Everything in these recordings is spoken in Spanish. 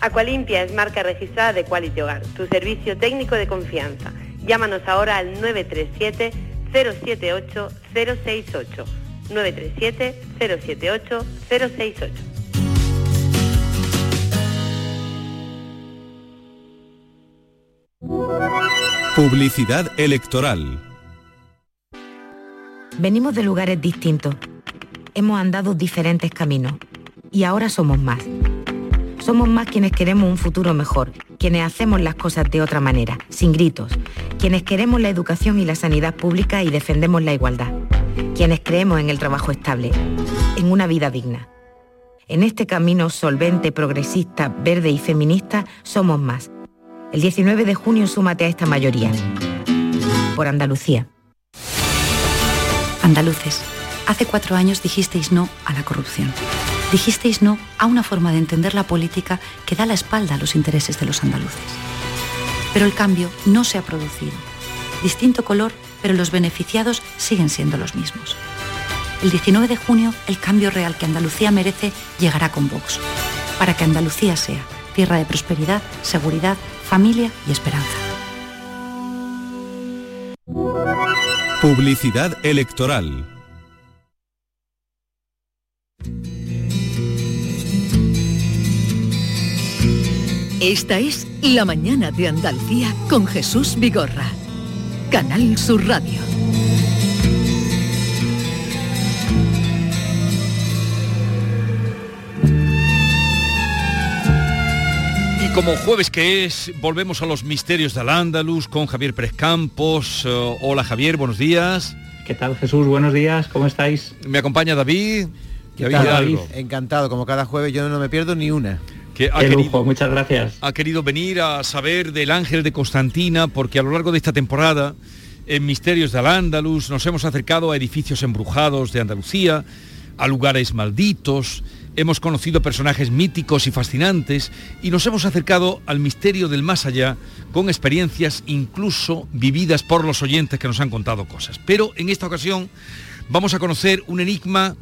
Aqualimpia es marca registrada de Quality Hogar, tu servicio técnico de confianza. Llámanos ahora al 937 078 068. 937 078 068. Publicidad electoral. Venimos de lugares distintos. Hemos andado diferentes caminos. Y ahora somos más. Somos más quienes queremos un futuro mejor, quienes hacemos las cosas de otra manera, sin gritos, quienes queremos la educación y la sanidad pública y defendemos la igualdad, quienes creemos en el trabajo estable, en una vida digna. En este camino solvente, progresista, verde y feminista somos más. El 19 de junio súmate a esta mayoría. Por Andalucía. Andaluces, hace cuatro años dijisteis no a la corrupción. Dijisteis no a una forma de entender la política que da la espalda a los intereses de los andaluces. Pero el cambio no se ha producido. Distinto color, pero los beneficiados siguen siendo los mismos. El 19 de junio, el cambio real que Andalucía merece llegará con Vox, para que Andalucía sea tierra de prosperidad, seguridad, familia y esperanza. Publicidad electoral. Esta es La Mañana de Andalucía con Jesús Vigorra. Canal Sur Radio. Y como jueves que es, volvemos a los misterios del Andaluz con Javier Pérez Campos. Eh, hola Javier, buenos días. ¿Qué tal Jesús? Buenos días, ¿cómo estáis? Me acompaña David. ¿Qué tal, David? Encantado, como cada jueves yo no me pierdo ni una. Que ha Qué querido, lujo, muchas gracias. ha querido venir a saber del ángel de Constantina porque a lo largo de esta temporada en Misterios del Andaluz nos hemos acercado a edificios embrujados de Andalucía, a lugares malditos, hemos conocido personajes míticos y fascinantes y nos hemos acercado al misterio del más allá con experiencias incluso vividas por los oyentes que nos han contado cosas. Pero en esta ocasión vamos a conocer un enigma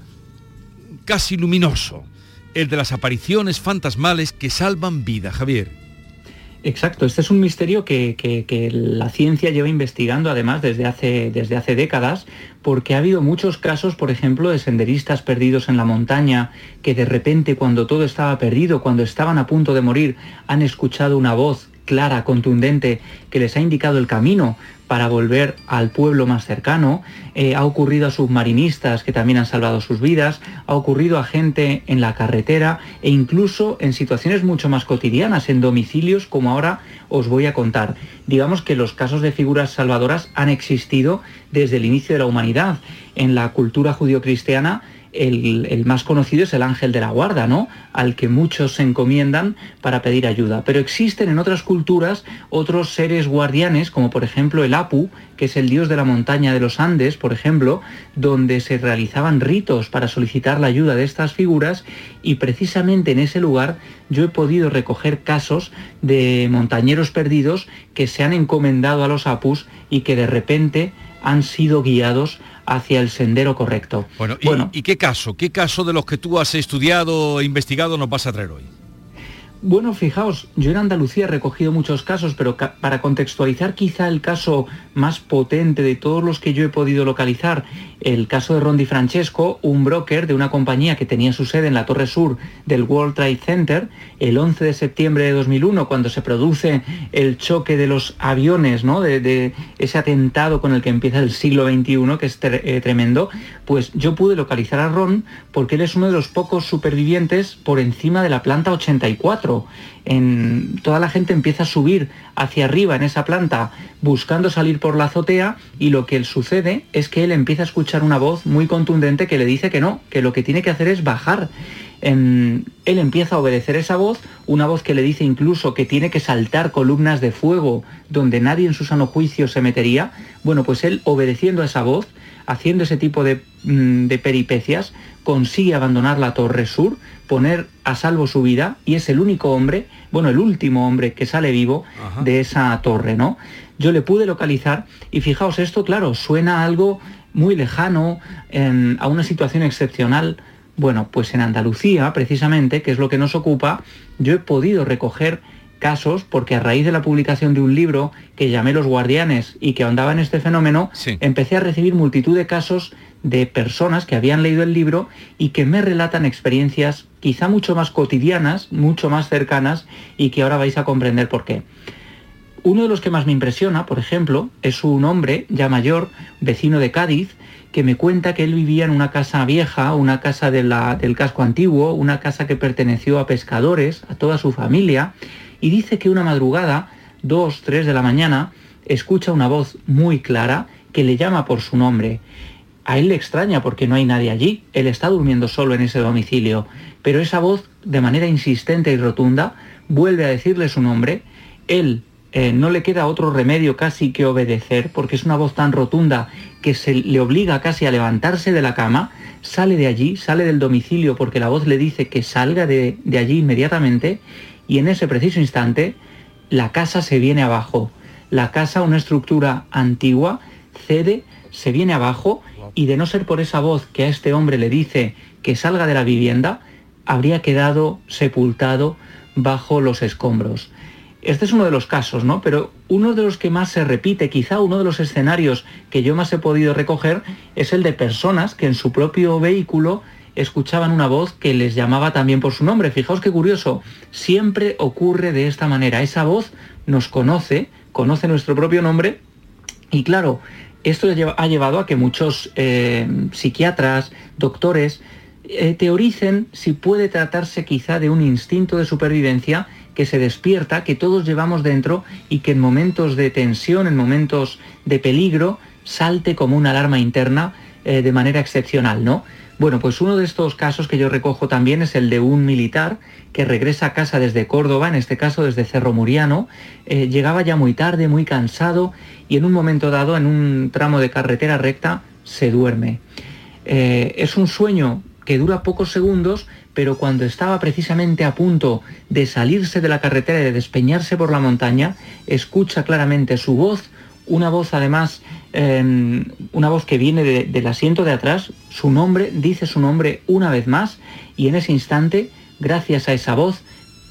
casi luminoso, el de las apariciones fantasmales que salvan vida, Javier. Exacto, este es un misterio que, que- la ciencia lleva investigando además desde hace, desde hace décadas, porque ha habido muchos casos, por ejemplo, de senderistas perdidos en la montaña, que de repente cuando todo estaba perdido, cuando estaban a punto de morir, han escuchado una voz clara, contundente, que les ha indicado el camino para volver al pueblo más cercano, eh, ha ocurrido a submarinistas que también han salvado sus vidas, ha ocurrido a gente en la carretera e incluso en situaciones mucho más cotidianas, en domicilios como ahora os voy a contar. Digamos que los casos de figuras salvadoras han existido desde el inicio de la humanidad. En la cultura judio-cristiana el, más conocido es el ángel de la guarda, ¿no? Al que muchos se encomiendan para pedir ayuda. Pero existen en otras culturas otros seres guardianes, como por ejemplo el Apu, que es el dios de la montaña de los Andes, por ejemplo, donde se realizaban ritos para solicitar la ayuda de estas figuras y precisamente en ese lugar yo he podido recoger casos de montañeros perdidos que se han encomendado a los Apus y que de repente han sido guiados hacia el sendero correcto. Bueno, ¿y, ¿y qué caso? ¿Qué caso de los que tú has estudiado e investigado nos vas a traer hoy? Bueno, fijaos, yo en Andalucía he recogido muchos casos, pero para contextualizar quizá el caso más potente de todos los que yo he podido localizar, el caso de Rondi Francesco, un broker de una compañía que tenía su sede en la Torre Sur del World Trade Center, el 11 de septiembre de 2001, cuando se produce el choque de los aviones, ¿no? de, ese atentado con el que empieza el siglo XXI, que es eh, tremendo, pues yo pude localizar a Ron porque él es uno de los pocos supervivientes por encima de la planta 84. En, toda la gente empieza a subir hacia arriba en esa planta buscando salir por la azotea y lo que sucede es que él empieza a escuchar una voz muy contundente que le dice que no, que lo que tiene que hacer es bajar. él empieza a obedecer esa voz, una voz que le dice incluso que tiene que saltar columnas de fuego donde nadie en su sano juicio se metería. Bueno, pues él obedeciendo a esa voz, haciendo ese tipo de, mm, de peripecias, consigue abandonar la Torre Sur, poner a salvo su vida y es el único hombre, bueno, el último hombre que sale vivo de esa torre, ¿no? Yo le pude localizar y fijaos, esto, claro, suena a algo muy lejano, a una situación excepcional. Bueno, pues en Andalucía, precisamente, que es lo que nos ocupa, yo he podido recoger casos porque a raíz de la publicación de un libro que llamé Los Guardianes y que ahondaba en este fenómeno, empecé a recibir multitud de casos de personas que habían leído el libro y que me relatan experiencias quizá mucho más cotidianas, mucho más cercanas y que ahora vais a comprender por qué. Uno de los que más me impresiona, por ejemplo, es un hombre ya mayor, vecino de Cádiz, que me cuenta que él vivía en una casa vieja, una casa del casco antiguo, una casa que perteneció a pescadores, a toda su familia, y dice que una madrugada, dos, tres de la mañana, escucha una voz muy clara que le llama por su nombre. A él le extraña porque no hay nadie allí, él está durmiendo solo en ese domicilio, pero esa voz, de manera insistente y rotunda, vuelve a decirle su nombre, él eh, no le queda otro remedio casi que obedecer, porque es una voz tan rotunda que se le obliga casi a levantarse de la cama, sale de allí, sale del domicilio porque la voz le dice que salga de, de allí inmediatamente y en ese preciso instante la casa se viene abajo. La casa, una estructura antigua, cede, se viene abajo y de no ser por esa voz que a este hombre le dice que salga de la vivienda, habría quedado sepultado bajo los escombros. Este es uno de los casos, ¿no? Pero uno de los que más se repite, quizá uno de los escenarios que yo más he podido recoger, es el de personas que en su propio vehículo escuchaban una voz que les llamaba también por su nombre. Fijaos qué curioso, siempre ocurre de esta manera. Esa voz nos conoce, conoce nuestro propio nombre y claro, esto ha llevado a que muchos eh, psiquiatras, doctores, eh, teoricen si puede tratarse quizá de un instinto de supervivencia que se despierta, que todos llevamos dentro y que en momentos de tensión, en momentos de peligro, salte como una alarma interna eh, de manera excepcional, ¿no? Bueno, pues uno de estos casos que yo recojo también es el de un militar que regresa a casa desde Córdoba, en este caso desde Cerro Muriano, eh, llegaba ya muy tarde, muy cansado y en un momento dado, en un tramo de carretera recta, se duerme. Eh, es un sueño que dura pocos segundos, pero cuando estaba precisamente a punto de salirse de la carretera y de despeñarse por la montaña, escucha claramente su voz, una voz además Em, una voz que viene del asiento de atrás, su nombre, dice su nombre una vez más y en ese instante, gracias a esa voz,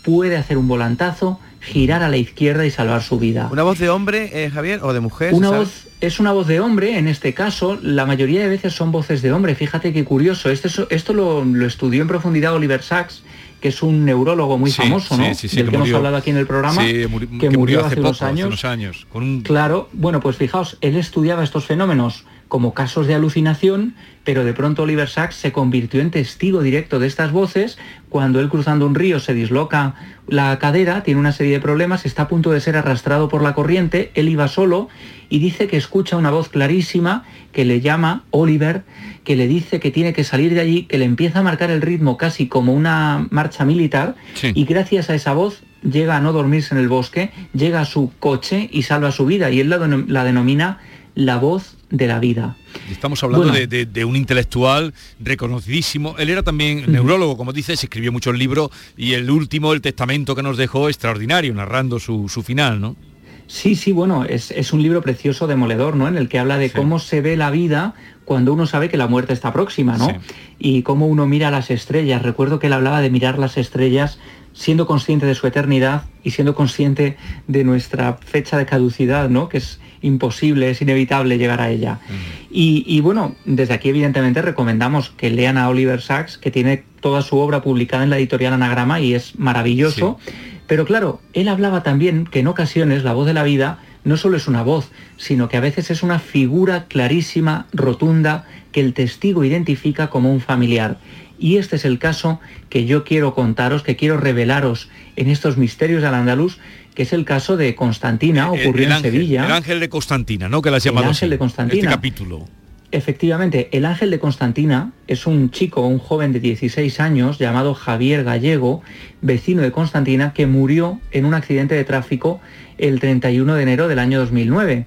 puede hacer un volantazo, girar a la izquierda y salvar su vida. ¿Una voz de hombre, eh, Javier, o de mujer? Una voz, es una voz de hombre, en este caso, la mayoría de veces son voces de hombre. Fíjate qué curioso, esto, esto lo, lo estudió en profundidad Oliver Sacks que es un neurólogo muy famoso, ¿no? Del que, hemos hablado aquí en el programa, que, murió, hace, unos años. años Claro, bueno, pues fijaos, él estudiaba estos fenómenos como casos de alucinación, pero de pronto Oliver Sacks se convirtió en testigo directo de estas voces cuando él cruzando un río se disloca la cadera, tiene una serie de problemas, está a punto de ser arrastrado por la corriente, él iba solo y dice que escucha una voz clarísima que le llama Oliver, que le dice que tiene que salir de allí, que le empieza a marcar el ritmo casi como una marcha militar y gracias a esa voz llega a no dormirse en el bosque, llega a su coche y salva su vida y él la denomina la voz de la vida. Estamos hablando de, un intelectual reconocidísimo. Él era también neurólogo, como dices, escribió muchos libros y el último, el testamento que nos dejó, extraordinario, narrando su, su final, ¿no? Sí, sí, bueno, es, un libro precioso, demoledor, ¿no? En el que habla de cómo se ve la vida cuando uno sabe que la muerte está próxima, ¿no? Y cómo uno mira las estrellas. Recuerdo que él hablaba de mirar las estrellas siendo consciente de su eternidad y siendo consciente de nuestra fecha de caducidad, ¿no? Que es imposible, es inevitable llegar a ella. y, bueno, desde aquí evidentemente recomendamos que lean a Oliver Sacks, que tiene toda su obra publicada en la editorial Anagrama y es maravilloso. Pero claro, él hablaba también que en ocasiones la voz de la vida no solo es una voz, sino que a veces es una figura clarísima, rotunda, que el testigo identifica como un familiar. Y este es el caso que yo quiero contaros, que quiero revelaros en estos misterios al andaluz, que es el caso de Constantina, ocurrió en Sevilla. El ángel de Constantina, ¿no? Que la has llamado el ángel de Constantina. Este capítulo. Efectivamente, el ángel de Constantina es un chico, un joven de 16 años llamado Javier Gallego, vecino de Constantina, que murió en un accidente de tráfico el 31 de enero del año 2009.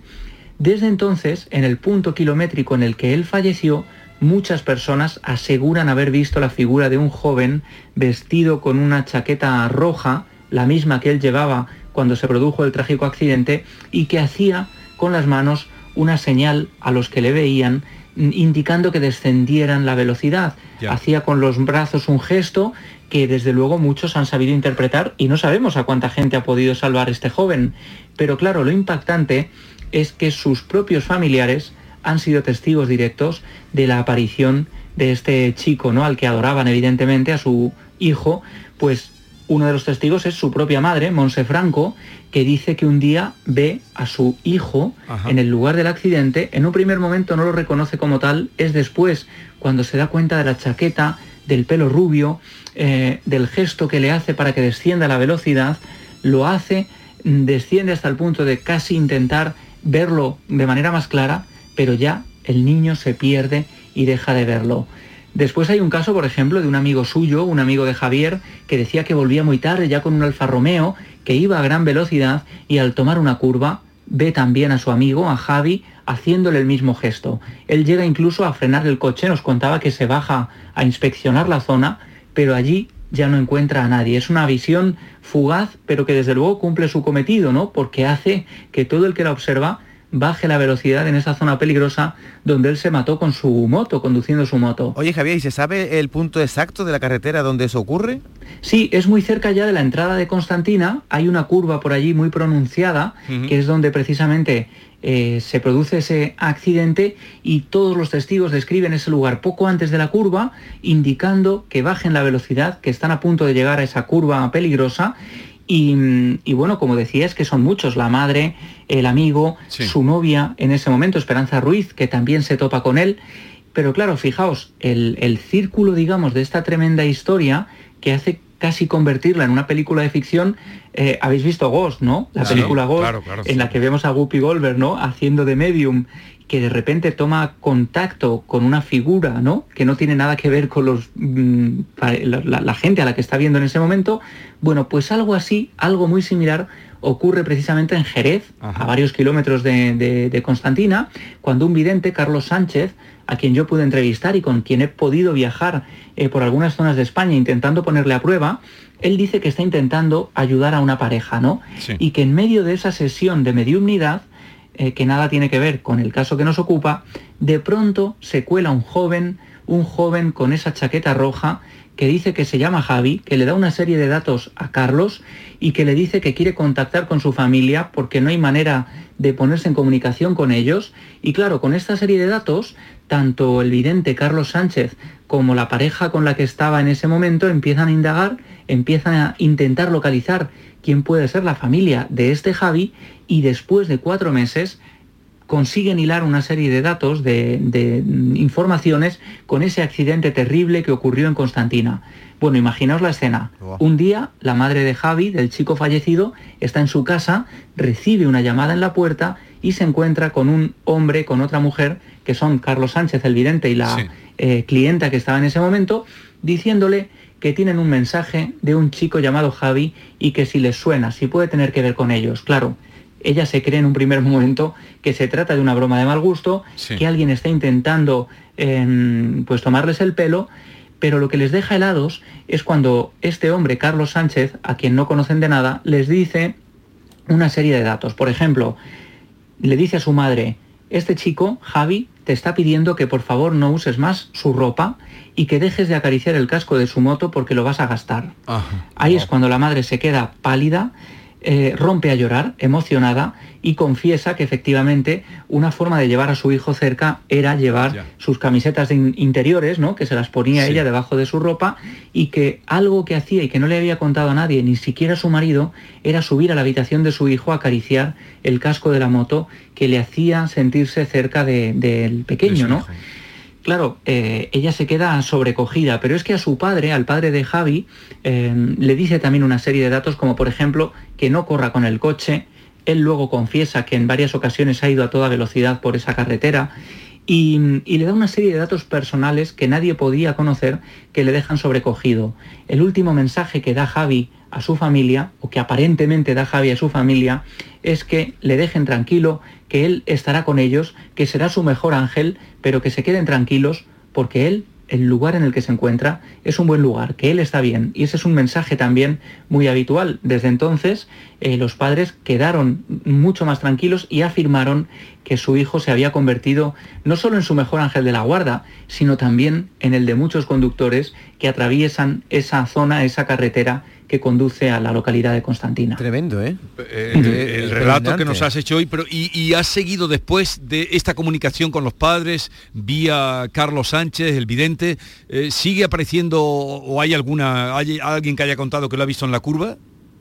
Desde entonces, en el punto kilométrico en el que él falleció, muchas personas aseguran haber visto la figura de un joven vestido con una chaqueta roja, la misma que él llevaba cuando se produjo el trágico accidente, y que hacía con las manos una señal a los que le veían indicando que descendieran la velocidad. Hacía con los brazos un gesto que desde luego muchos han sabido interpretar y no sabemos a cuánta gente ha podido salvar este joven. Pero claro, lo impactante es que sus propios familiares han sido testigos directos de la aparición de este chico, ¿no? Al que adoraban evidentemente a su hijo, pues uno de los testigos es su propia madre, Monse Franco, que dice que un día ve a su hijo en el lugar del accidente. En un primer momento no lo reconoce como tal, es después cuando se da cuenta de la chaqueta, del pelo rubio, eh, del gesto que le hace para que descienda la velocidad, lo hace, desciende hasta el punto de casi intentar verlo de manera más clara, pero ya el niño se pierde y deja de verlo. Después hay un caso, por ejemplo, de un amigo suyo, un amigo de Javier, que decía que volvía muy tarde ya con un Alfa Romeo, que iba a gran velocidad y al tomar una curva ve también a su amigo, a Javi, haciéndole el mismo gesto. Él llega incluso a frenar el coche, nos contaba que se baja a inspeccionar la zona, pero allí ya no encuentra a nadie. Es una visión fugaz, pero que desde luego cumple su cometido, ¿no? Porque hace que todo el que la observa baje la velocidad en esa zona peligrosa donde él se mató con su moto, conduciendo su moto. Oye Javier, ¿y se sabe el punto exacto de la carretera donde eso ocurre? Sí, es muy cerca ya de la entrada de Constantina, hay una curva por allí muy pronunciada, que es donde precisamente eh, se produce ese accidente y todos los testigos describen ese lugar poco antes de la curva, indicando que bajen la velocidad, que están a punto de llegar a esa curva peligrosa y, bueno, como decía, es que son muchos, la madre, el amigo, su novia en ese momento, Esperanza Ruiz, que también se topa con él. Pero claro, fijaos, el, círculo, digamos, de esta tremenda historia que hace casi convertirla en una película de ficción. Eh, habéis visto Ghost, ¿no? La película Ghost, en la que vemos a Guppy Goldberg, ¿no? Haciendo de medium que de repente toma contacto con una figura, ¿no? Que no tiene nada que ver con los, mm, la, gente a la que está viendo en ese momento. Bueno, pues algo así, algo muy similar ocurre precisamente en Jerez, a varios kilómetros de, Constantina, cuando un vidente, Carlos Sánchez, a quien yo pude entrevistar y con quien he podido viajar eh, por algunas zonas de España intentando ponerle a prueba, él dice que está intentando ayudar a una pareja, ¿no? Y que en medio de esa sesión de mediumnidad, eh, que nada tiene que ver con el caso que nos ocupa, de pronto se cuela un joven, un joven con esa chaqueta roja que dice que se llama Javi, que le da una serie de datos a Carlos y que le dice que quiere contactar con su familia porque no hay manera de ponerse en comunicación con ellos. Y claro, con esta serie de datos, tanto el vidente Carlos Sánchez como la pareja con la que estaba en ese momento empiezan a indagar, empiezan a intentar localizar quién puede ser la familia de este Javi y después de cuatro meses consiguen hilar una serie de datos, de, informaciones con ese accidente terrible que ocurrió en Constantina. Bueno, imaginaos la escena. Un día, la madre de Javi, del chico fallecido, está en su casa, recibe una llamada en la puerta y se encuentra con un hombre, con otra mujer, que son Carlos Sánchez, el vidente, y la eh, clienta que estaba en ese momento, diciéndole que tienen un mensaje de un chico llamado Javi y que si les suena, si puede tener que ver con ellos. Claro, ella se cree en un primer momento que se trata de una broma de mal gusto, que alguien está intentando em, pues tomarles el pelo, pero lo que les deja helados es cuando este hombre, Carlos Sánchez, a quien no conocen de nada, les dice una serie de datos. Por ejemplo, le dice a su madre, este chico, Javi, te está pidiendo que por favor no uses más su ropa y que dejes de acariciar el casco de su moto porque lo vas a gastar. Ahí es cuando la madre se queda pálida eh, rompe a llorar, emocionada, y confiesa que efectivamente una forma de llevar a su hijo cerca era llevar sus camisetas interiores, ¿no? que se las ponía ella debajo de su ropa, y que algo que hacía y que no le había contado a nadie, ni siquiera a su marido, era subir a la habitación de su hijo a acariciar el casco de la moto que le hacía sentirse cerca del pequeño, ¿no? Claro, eh, ella se queda sobrecogida, pero es que a su padre, al padre de Javi, eh, le dice también una serie de datos como por ejemplo que no corra con el coche, él luego confiesa que en varias ocasiones ha ido a toda velocidad por esa carretera y, le da una serie de datos personales que nadie podía conocer que le dejan sobrecogido. El último mensaje que da Javi a su familia, o que aparentemente da Javi a su familia, es que le dejen tranquilo, que él estará con ellos, que será su mejor ángel, pero que se queden tranquilos porque él el lugar en el que se encuentra es un buen lugar, que él está bien. Y ese es un mensaje también muy habitual. Desde entonces eh, los padres quedaron mucho más tranquilos y afirmaron que su hijo se había convertido no solo en su mejor ángel de la guarda, sino también en el de muchos conductores que atraviesan esa zona, esa carretera que conduce a la localidad de Constantina. Tremendo, ¿eh? eh, eh el, relato que nos has hecho hoy, pero y, has seguido después de esta comunicación con los padres vía Carlos Sánchez, el vidente, eh, ¿sigue apareciendo o hay alguna, hay alguien que haya contado que lo ha visto en la curva?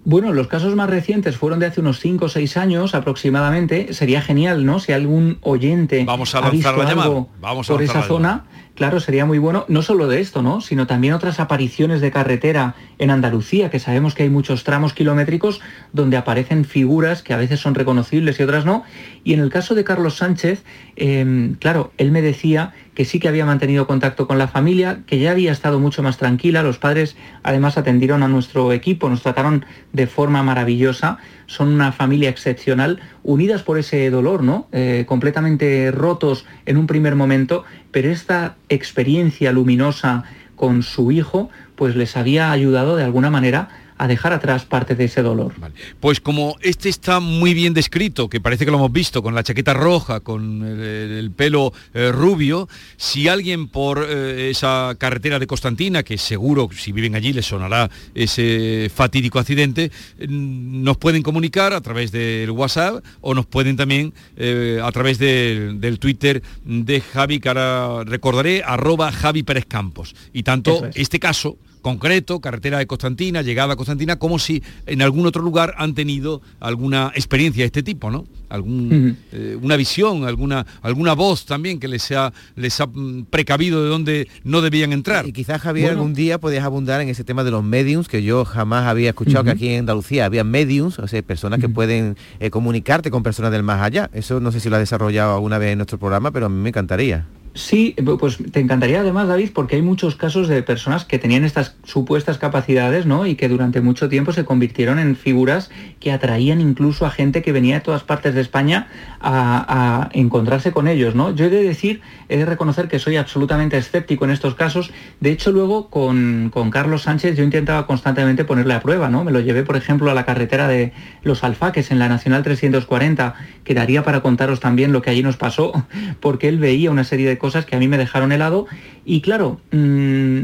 Bueno, los casos más recientes fueron de hace unos 5 o 6 años aproximadamente. Sería genial, ¿no? Si algún oyente Vamos a ha visto algo Vamos por esa zona, claro, sería muy bueno, no solo de esto, ¿no? Sino también otras apariciones de carretera en Andalucía, que sabemos que hay muchos tramos kilométricos donde aparecen figuras que a veces son reconocibles y otras no. Y en el caso de Carlos Sánchez, em, claro, él me decía que sí que había mantenido contacto con la familia, que ya había estado mucho más tranquila. Los padres además atendieron a nuestro equipo, nos trataron de forma maravillosa. Son una familia excepcional, unidas por ese dolor, ¿no? Eh, completamente rotos en un primer momento, pero esta experiencia luminosa con su hijo, pues les había ayudado de alguna manera a dejar atrás parte de ese dolor. Pues como este está muy bien descrito, que parece que lo hemos visto, con la chaqueta roja, con el, pelo eh, rubio, si alguien por eh, esa carretera de Constantina, que seguro si viven allí les sonará ese fatídico accidente, mm, nos pueden comunicar a través del WhatsApp o nos pueden también eh, a través del Twitter de Javi, que ahora recordaré, arroba Javi Pérez Campos. Y tanto este caso concreto, carretera de Constantina, llegada a Constantina, como si en algún otro lugar han tenido alguna experiencia de este tipo, ¿no? Algún, eh, una visión, alguna, alguna voz también que les ha, les ha mm, precavido de dónde no debían entrar. Y quizás, Javier, algún día podías abundar en ese tema de los mediums, que yo jamás había escuchado que aquí en Andalucía había mediums, o sea, personas que pueden eh, comunicarte con personas del más allá. Eso no sé si lo ha desarrollado alguna vez en nuestro programa, pero a mí me encantaría. Sí, pues te encantaría además, David, porque hay muchos casos de personas que tenían estas supuestas capacidades, ¿no? Y que durante mucho tiempo se convirtieron en figuras que atraían incluso a gente que venía de todas partes de España a, encontrarse con ellos, ¿no? Yo he de decir, he de reconocer que soy absolutamente escéptico en estos casos. De hecho, luego con, con Carlos Sánchez yo intentaba constantemente ponerle a prueba, ¿no? Me lo llevé, por ejemplo, a la carretera de Los Alfaques en la Nacional 340, que daría para contaros también lo que allí nos pasó, porque él veía una serie de cosas que a mí me dejaron helado y claro, mm,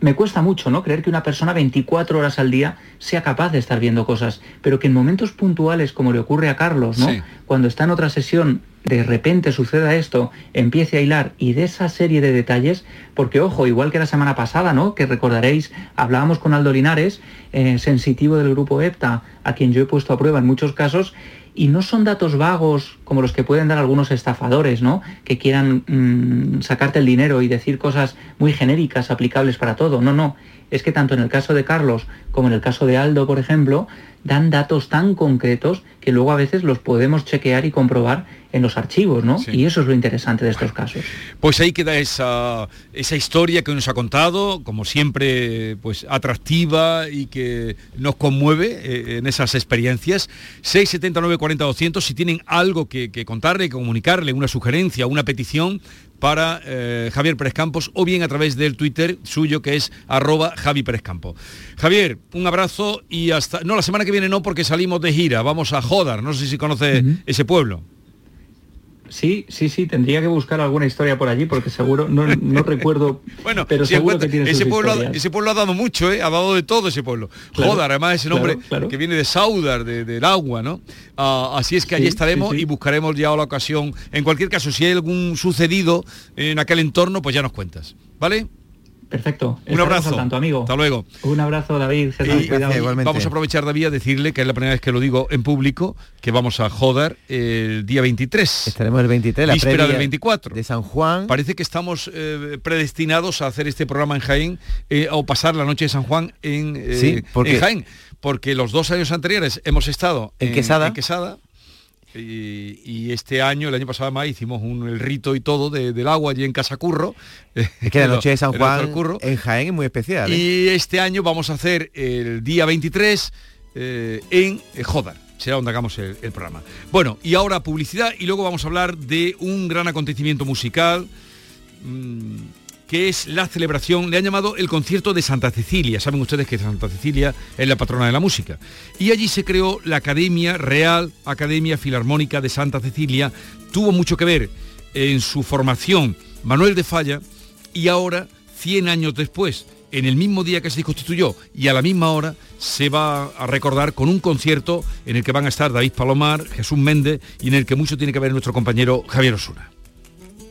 me cuesta mucho ¿no? creer que una persona 24 horas al día sea capaz de estar viendo cosas, pero que en momentos puntuales como le ocurre a Carlos, ¿no? cuando está en otra sesión de repente suceda esto, empiece a hilar y de esa serie de detalles, porque ojo, igual que la semana pasada, ¿no? Que recordaréis, hablábamos con Aldo Linares, eh, sensitivo del grupo EPTA, a quien yo he puesto a prueba en muchos casos, y no son datos vagos como los que pueden dar algunos estafadores, ¿no? Que quieran mm, sacarte el dinero y decir cosas muy genéricas, aplicables para todo. No, no. Es que tanto en el caso de Carlos como en el caso de Aldo, por ejemplo, dan datos tan concretos que luego a veces los podemos chequear y comprobar en los archivos, ¿no? Sí. Y eso es lo interesante de estos casos. Pues ahí queda esa, esa historia que nos ha contado, como siempre, pues atractiva y que nos conmueve eh, en esas experiencias. 679 40 200, si tienen algo que, que contarle, que comunicarle, una sugerencia, una petición para eh, Javier Pérez Campos o bien a través del Twitter suyo que es arroba Javi Pérez Campo. Javier, un abrazo y hasta... No, la semana que viene no porque salimos de gira, vamos a Jodar, no sé si conoce ese pueblo. Sí, sí, sí, tendría que buscar alguna historia por allí porque seguro, no, no recuerdo, Bueno, pero si seguro que tiene ese sus pueblo, ha- historias. ese pueblo ha dado mucho, ¿eh? ha dado de todo ese pueblo. Claro, Jodar, además ese nombre claro, claro. que viene de Saudar, de- del agua, ¿no? Ah, así es que allí estaremos sí, sí. y buscaremos ya la ocasión. En cualquier caso, si hay algún sucedido en aquel entorno, pues ya nos cuentas. ¿Vale? Perfecto. Un abrazo. al tanto, amigo. Hasta luego. Un abrazo, David. Y cuidado. vamos a aprovechar, David, a decirle que es la primera vez que lo digo en público, que vamos a Jodar el día 23. Estaremos el 23, la Víspera del 24. de San Juan. Parece que estamos eh, predestinados a hacer este programa en Jaén eh, o pasar la noche de San Juan en, eh, Sí, porque- en Jaén. Porque los dos años anteriores hemos estado En Quesada. en Quesada, y, y este año, el año pasado más, hicimos un, el rito y todo de- del agua allí en Casacurro. Es que la noche de San Juan curro. en Jaén es muy especial. ¿eh? Y este año vamos a hacer el día 23 eh, en eh, Jodar. Será donde hagamos el, el programa. Bueno, y ahora publicidad y luego vamos a hablar de un gran acontecimiento musical mm, que es la celebración, le han llamado el concierto de Santa Cecilia. Saben ustedes que Santa Cecilia es la patrona de la música. Y allí se creó la Academia Real Academia Filarmónica de Santa Cecilia. Tuvo mucho que ver en su formación Manuel de Falla y ahora, 100 años después, en el mismo día que se constituyó y a la misma hora, se va a recordar con un concierto en el que van a estar David Palomar, Jesús Méndez y en el que mucho tiene que ver nuestro compañero Javier Osuna.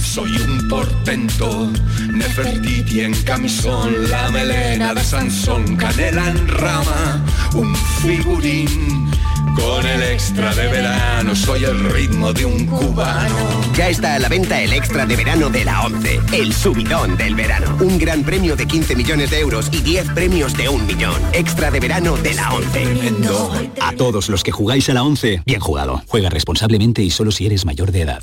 soy un portento, Nefertiti en camisón, la melena de Sansón, canela en rama, un figurín, con el extra de verano, soy el ritmo de un cubano. Ya está a la venta el extra de verano de la 11, el subidón del verano. Un gran premio de 15 millones de euros y 10 premios de un millón. Extra de verano de la 11. A todos los que jugáis a la 11, bien jugado. Juega responsablemente y solo si eres mayor de edad.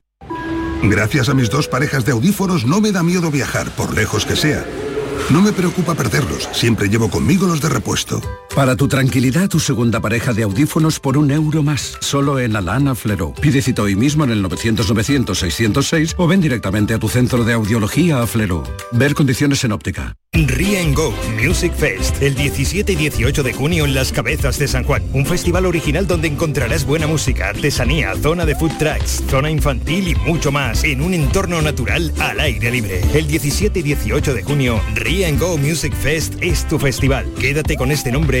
Gracias a mis dos parejas de audífonos no me da miedo viajar, por lejos que sea. No me preocupa perderlos, siempre llevo conmigo los de repuesto. Para tu tranquilidad, tu segunda pareja de audífonos por un euro más, solo en Alana Flero. Pide cita hoy mismo en el 900-900-606 o ven directamente a tu centro de audiología a Flero. Ver condiciones en óptica. Rie Go Music Fest, el 17 y 18 de junio en Las Cabezas de San Juan. Un festival original donde encontrarás buena música, artesanía, zona de food trucks, zona infantil y mucho más en un entorno natural al aire libre. El 17 y 18 de junio, Rie Go Music Fest es tu festival. Quédate con este nombre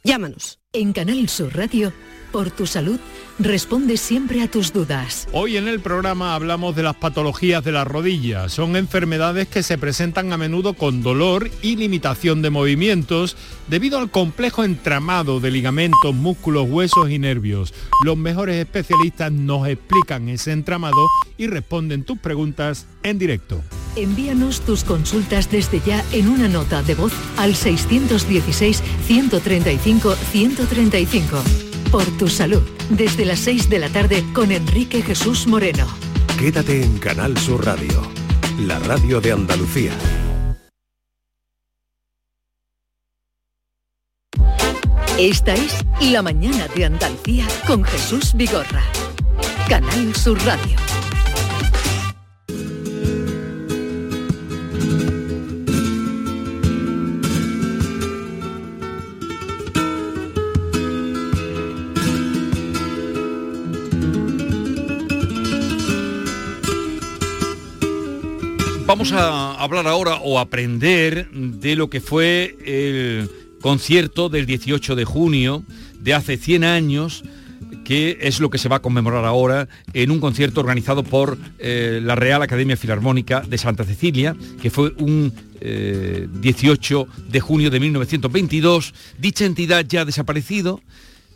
Llámanos. En Canal Sur Radio, Por tu salud, responde siempre a tus dudas. Hoy en el programa hablamos de las patologías de la rodilla. Son enfermedades que se presentan a menudo con dolor y limitación de movimientos debido al complejo entramado de ligamentos, músculos, huesos y nervios. Los mejores especialistas nos explican ese entramado y responden tus preguntas en directo. Envíanos tus consultas desde ya en una nota de voz al 616 135 135 por tu salud. Desde las 6 de la tarde con Enrique Jesús Moreno. Quédate en Canal Sur Radio, la radio de Andalucía. Esta es La mañana de Andalucía con Jesús Vigorra. Canal Sur Radio. Vamos a hablar ahora o aprender de lo que fue el concierto del 18 de junio de hace 100 años que es lo que se va a conmemorar ahora en un concierto organizado por eh, la Real Academia Filarmónica de Santa Cecilia, que fue un eh, 18 de junio de 1922. Dicha entidad ya ha desaparecido,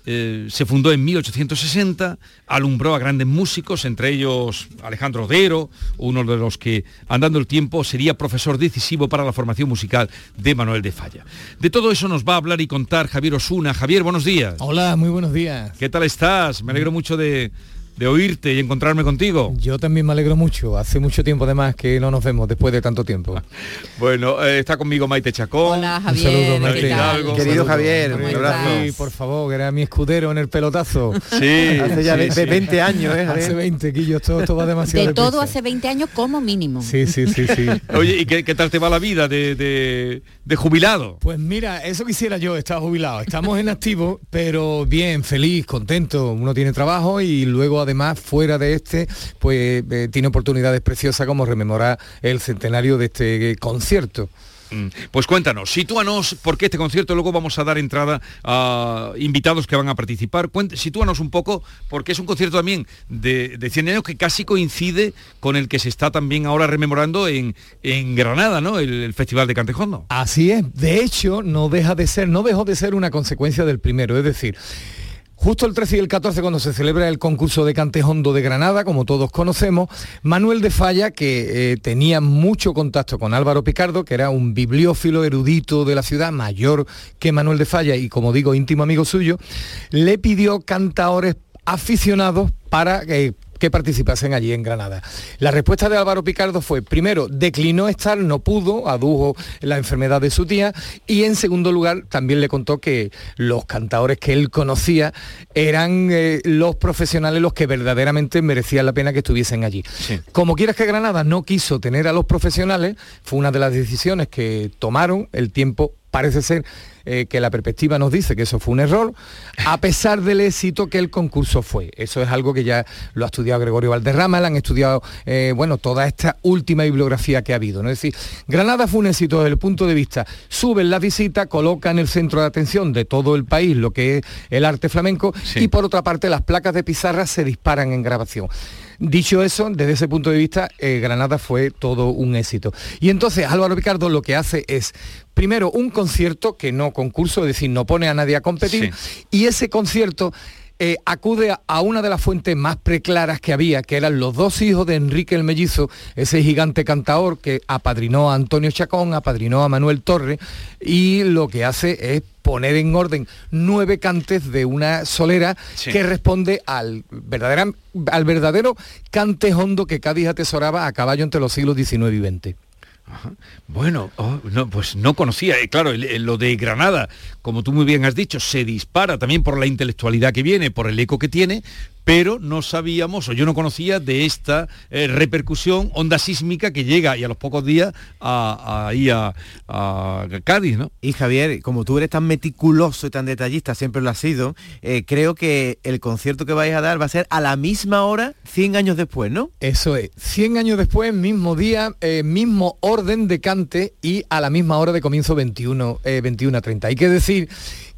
eh, se fundó en 1860, alumbró a grandes músicos, entre ellos Alejandro Odero, uno de los que, andando el tiempo, sería profesor decisivo para la formación musical de Manuel de Falla. De todo eso nos va a hablar y contar Javier Osuna. Javier, buenos días. Hola, muy buenos días. ¿Qué tal estás? Me alegro mucho de, de oírte y encontrarme contigo. Yo también me alegro mucho. Hace mucho tiempo además que no nos vemos después de tanto tiempo. Bueno, eh, está conmigo Maite Chacón. Hola, Javier. Un saludo, Maite. ¿qué tal? Un Querido saludo. Javier, un abrazo. sí, por favor, que era mi escudero en el pelotazo. Sí, Hace ya sí, 20, sí. 20 años, ¿eh? Hace 20, Quillo, esto, esto va demasiado De todo deprisa. hace 20 años como mínimo. Sí, sí, sí, sí. Oye, ¿y qué, qué tal te va la vida de, de- de jubilado? Pues mira, eso quisiera yo, estar jubilado. Estamos en activo, pero bien, feliz, contento. Uno tiene trabajo y luego además fuera de este, pues eh, tiene oportunidades preciosas como rememorar el centenario de este eh, concierto. Mm, Pues cuéntanos, sitúanos, porque este concierto luego vamos a dar entrada a invitados que van a participar. Cuént- sitúanos un poco, porque es un concierto también de, de 100 años que casi coincide con el que se está también ahora rememorando en, en Granada, ¿no? El, el Festival de Cantejondo. Así es. De hecho, no deja de ser, no dejó de ser una consecuencia del primero. Es decir, Justo el 13 y el 14, cuando se celebra el concurso de Cantejondo de Granada, como todos conocemos, Manuel de Falla, que eh, tenía mucho contacto con Álvaro Picardo, que era un bibliófilo erudito de la ciudad, mayor que Manuel de Falla y, como digo, íntimo amigo suyo, le pidió cantaores aficionados para eh, que participasen allí en Granada. La respuesta de Álvaro Picardo fue, primero, declinó estar, no pudo, adujo la enfermedad de su tía, y en segundo lugar también le contó que los cantadores que él conocía eran eh, los profesionales los que verdaderamente merecían la pena que estuviesen allí. Como quieras que Granada no quiso tener a los profesionales, fue una de las decisiones que tomaron, el tiempo parece ser eh, que la perspectiva nos dice que eso fue un error, a pesar del éxito que el concurso fue. Eso es algo que ya lo ha estudiado Gregorio Valderrama, le han estudiado, eh, bueno, toda esta última bibliografía que ha habido. ¿no? Es decir, Granada fue un éxito desde el punto de vista, suben la visita, coloca en el centro de atención de todo el país lo que es el arte flamenco y por otra parte las placas de pizarra se disparan en grabación. Dicho eso, desde ese punto de vista, eh, Granada fue todo un éxito. Y entonces Álvaro Picardo lo que hace es, primero, un concierto que no concurso, es decir, no pone a nadie a competir, y ese concierto eh, acude a- a una de las fuentes más preclaras que había, que eran los dos hijos de Enrique el Mellizo, ese gigante cantaor que apadrinó a Antonio Chacón, apadrinó a Manuel Torre, y lo que hace es poner en orden nueve cantes de una solera Sí. que responde al, verdadera- al verdadero cante hondo que Cádiz atesoraba a caballo entre los siglos XIX y XX. Bueno, oh, no, pues no conocía. Eh, claro, lo de Granada, como tú muy bien has dicho, se dispara también por la intelectualidad que viene, por el eco que tiene, pero no sabíamos, o yo no conocía de esta eh, repercusión, onda sísmica que llega y a los pocos días a, a- ahí a, a Cádiz, ¿no? Y Javier, como tú eres tan meticuloso y tan detallista, siempre lo has sido, eh, creo que el concierto que vais a dar va a ser a la misma hora, 100 años después, ¿no? Eso es, 100 años después, mismo día, eh, mismo orden de cante y a la misma hora de comienzo 21, eh, 21 a 30. Hay que decir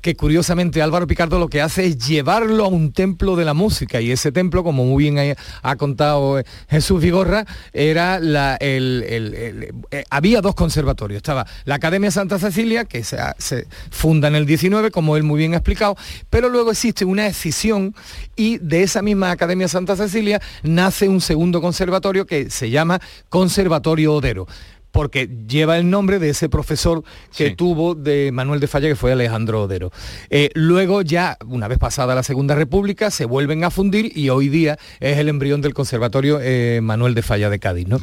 que curiosamente Álvaro Picardo lo que hace es llevarlo a un templo de la música y ese templo, como muy bien ha, contado eh, Jesús Vigorra, era la, eh, había dos conservatorios. Estaba la Academia Santa Cecilia, que se, se funda en el 19, como él muy bien ha explicado, pero luego existe una escisión y de esa misma Academia Santa Cecilia nace un segundo conservatorio que se llama Conservatorio Odero porque lleva el nombre de ese profesor que tuvo de Manuel de Falla, que fue Alejandro Odero. Eh, luego ya, una vez pasada la Segunda República, se vuelven a fundir y hoy día es el embrión del Conservatorio eh, Manuel de Falla de Cádiz. ¿no?